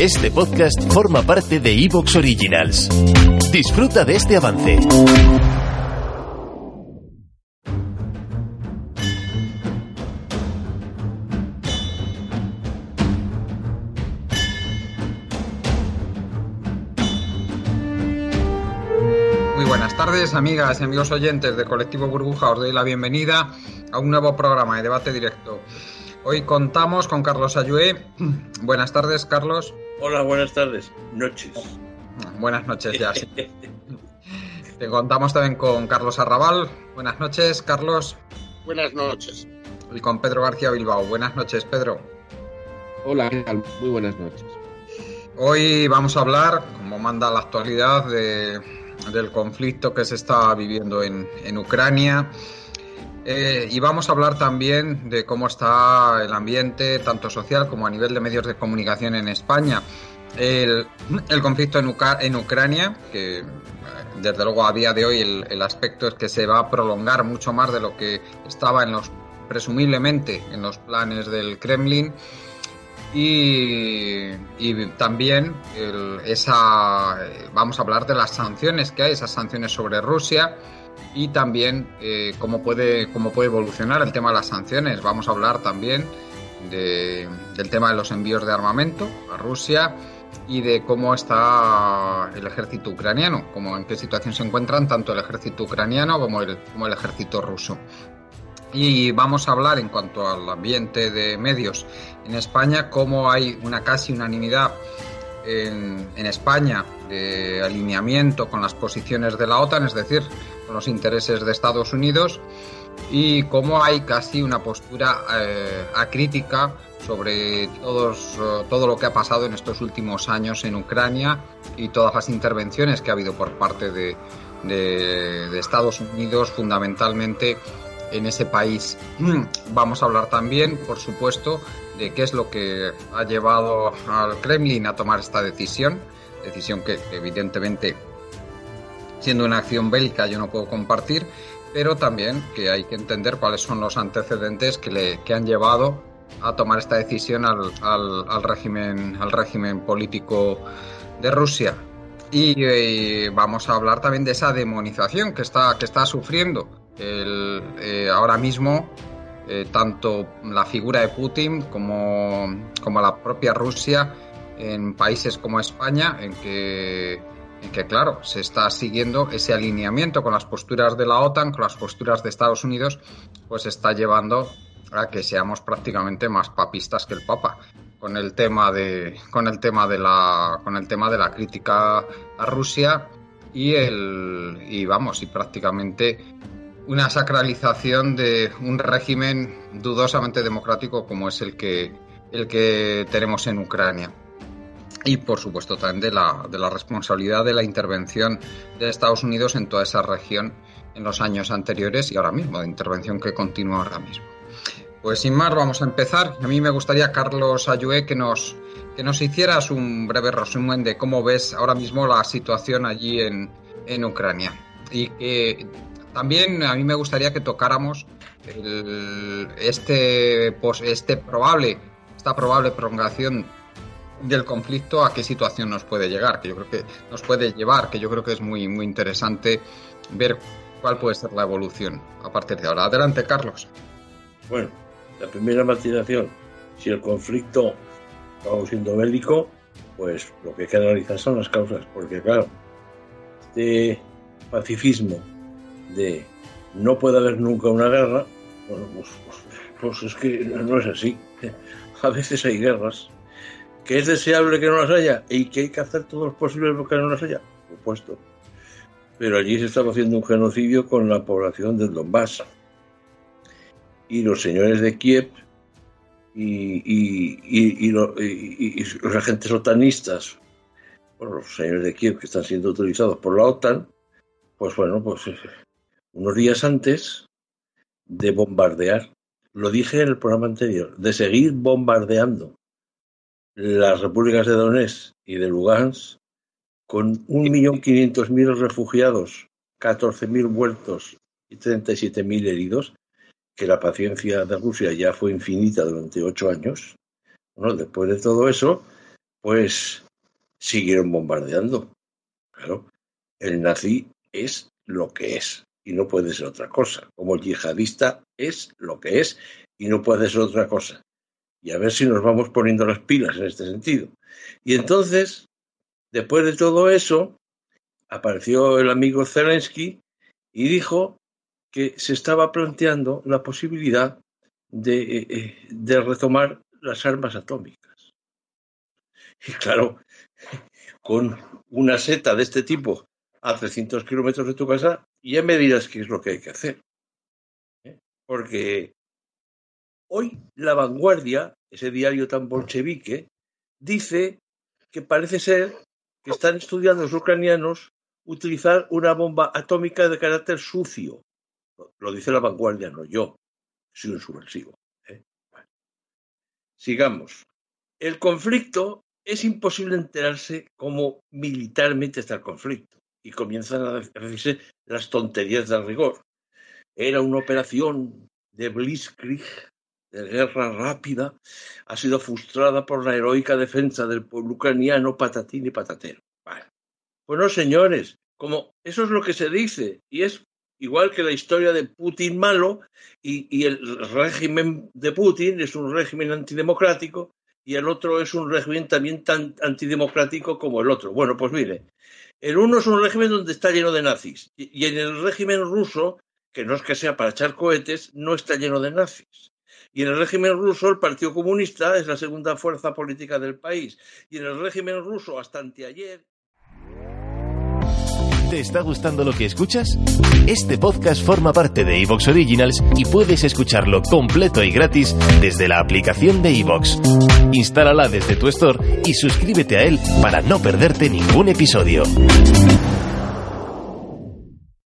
Este podcast forma parte de Evox Originals. Disfruta de este avance. Muy buenas tardes, amigas y amigos oyentes de Colectivo Burbuja. Os doy la bienvenida a un nuevo programa de debate directo. Hoy contamos con Carlos Ayué. Buenas tardes, Carlos. Hola, buenas tardes. Noches. Buenas noches ya. sí. Te contamos también con Carlos Arrabal. Buenas noches, Carlos. Buenas noches. Y con Pedro García Bilbao. Buenas noches, Pedro. Hola, ¿qué tal? Muy buenas noches. Hoy vamos a hablar, como manda la actualidad, de- del conflicto que se está viviendo en, en Ucrania. Eh, y vamos a hablar también de cómo está el ambiente, tanto social como a nivel de medios de comunicación en España. El, conflicto en, Ucrania, que desde luego a día de hoy el, aspecto es que se va a prolongar mucho más de lo que estaba en los, presumiblemente, en los planes del Kremlin. Y, también esa, vamos a hablar de las sanciones que hay, esas sanciones sobre Rusia y también eh, cómo, puede, cómo puede evolucionar el tema de las sanciones. Vamos a hablar también de- del tema de los envíos de armamento a Rusia y de cómo está el ejército ucraniano, como en qué situación se encuentran tanto el ejército ucraniano como el, ejército ruso. Y vamos a hablar en cuanto al ambiente de medios en España, cómo hay una casi unanimidad en España de alineamiento con las posiciones de la OTAN, es decir, los intereses de Estados Unidos, y cómo hay casi una postura eh, acrítica sobre todos, eh, todo lo que ha pasado en estos últimos años en Ucrania y todas las intervenciones que ha habido por parte de- de Estados Unidos, fundamentalmente en ese país. Vamos a hablar también, por supuesto, de qué es lo que ha llevado al Kremlin a tomar esta decisión, decisión que evidentemente, siendo una acción bélica, yo no puedo compartir, pero también que hay que entender cuáles son los antecedentes que, le, que han llevado a tomar esta decisión al, al- al régimen, al régimen político de Rusia. Y eh, vamos a hablar también de esa demonización que está, que está sufriendo el, eh, ahora mismo eh, tanto la figura de Putin como, como la propia Rusia en países como España, en que, en que, claro, se está siguiendo ese alineamiento con las posturas de la OTAN, con las posturas de Estados Unidos, pues está llevando a que seamos prácticamente más papistas que el Papa con el tema de con el tema de la con el tema de la crítica a Rusia y el y vamos y prácticamente una sacralización de un régimen dudosamente democrático como es el que el que tenemos en Ucrania y por supuesto también de la, de la responsabilidad de la intervención de Estados Unidos en toda esa región en los años anteriores y ahora mismo, de intervención que continúa ahora mismo. Pues sin más, vamos a empezar. A mí me gustaría, Carlos Ayué, que nos, que nos hicieras un breve resumen de cómo ves ahora mismo la situación allí en, en Ucrania. Y que también a mí me gustaría que tocáramos el- este, pues, este probable, esta probable prolongación del conflicto, a qué situación nos puede llegar, que yo creo que nos puede llevar, que yo creo que es muy, muy interesante ver cuál puede ser la evolución a partir de ahora. Adelante, Carlos. Bueno, la primera matización, si el conflicto acaba siendo bélico, pues lo que hay que analizar son las causas, porque claro, este pacifismo de no puede haber nunca una guerra, pues, pues- pues es que no es así. A veces hay guerras, que es deseable que no las haya y que hay que hacer todo lo posible porque no las haya, por supuesto. Pero allí se estaba haciendo un genocidio con la población del Donbass. Y los señores de Kiev y, los agentes otanistas, los señores de Kiev que están siendo utilizados por la OTAN, pues bueno, pues eh, unos días antes de bombardear, lo dije en el programa anterior, de seguir bombardeando las repúblicas de Donetsk y de Lugansk con 1.500.000 refugiados, 14.000 muertos y 37.000 heridos, que la paciencia de Rusia ya fue infinita durante ocho años, bueno, después de todo eso, pues siguieron bombardeando. Claro, el nazi es lo que es y no puede ser otra cosa. Como el yihadista es lo que es y no puede ser otra cosa. Y a ver si nos vamos poniendo las pilas en este sentido. Y entonces, después de todo eso, apareció el amigo Zelensky y dijo que se estaba planteando la posibilidad de, eh, eh, de retomar las armas atómicas. Y claro, con una seta de este tipo a 300 kilómetros de tu casa, ya me dirás qué es lo que hay que hacer. ¿eh? Porque hoy La Vanguardia, ese diario tan bolchevique, dice que parece ser que están estudiando los ucranianos utilizar una bomba atómica de carácter sucio. Lo dice la vanguardia, no yo. Soy un subversivo. ¿eh? Sigamos. El conflicto es imposible enterarse cómo militarmente está el conflicto. Y comienzan a decirse las tonterías del rigor. Era una operación de Blitzkrieg, de guerra rápida, ha sido frustrada por la heroica defensa del pueblo ucraniano patatín y patatero. Bueno, pues señores, como eso es lo que se dice, y es igual que la historia de Putin malo y, el régimen de Putin es un régimen antidemocrático y el otro es un régimen también tan antidemocrático como el otro. Bueno, pues mire, el uno es un régimen donde está lleno de nazis y, en el régimen ruso, que no es que sea para echar cohetes, no está lleno de nazis. Y en el régimen ruso el Partido Comunista es la segunda fuerza política del país. Y en el régimen ruso hasta anteayer ¿Te está gustando lo que escuchas? Este podcast forma parte de Evox Originals y puedes escucharlo completo y gratis desde la aplicación de Evox. Instálala desde tu store y suscríbete a él para no perderte ningún episodio.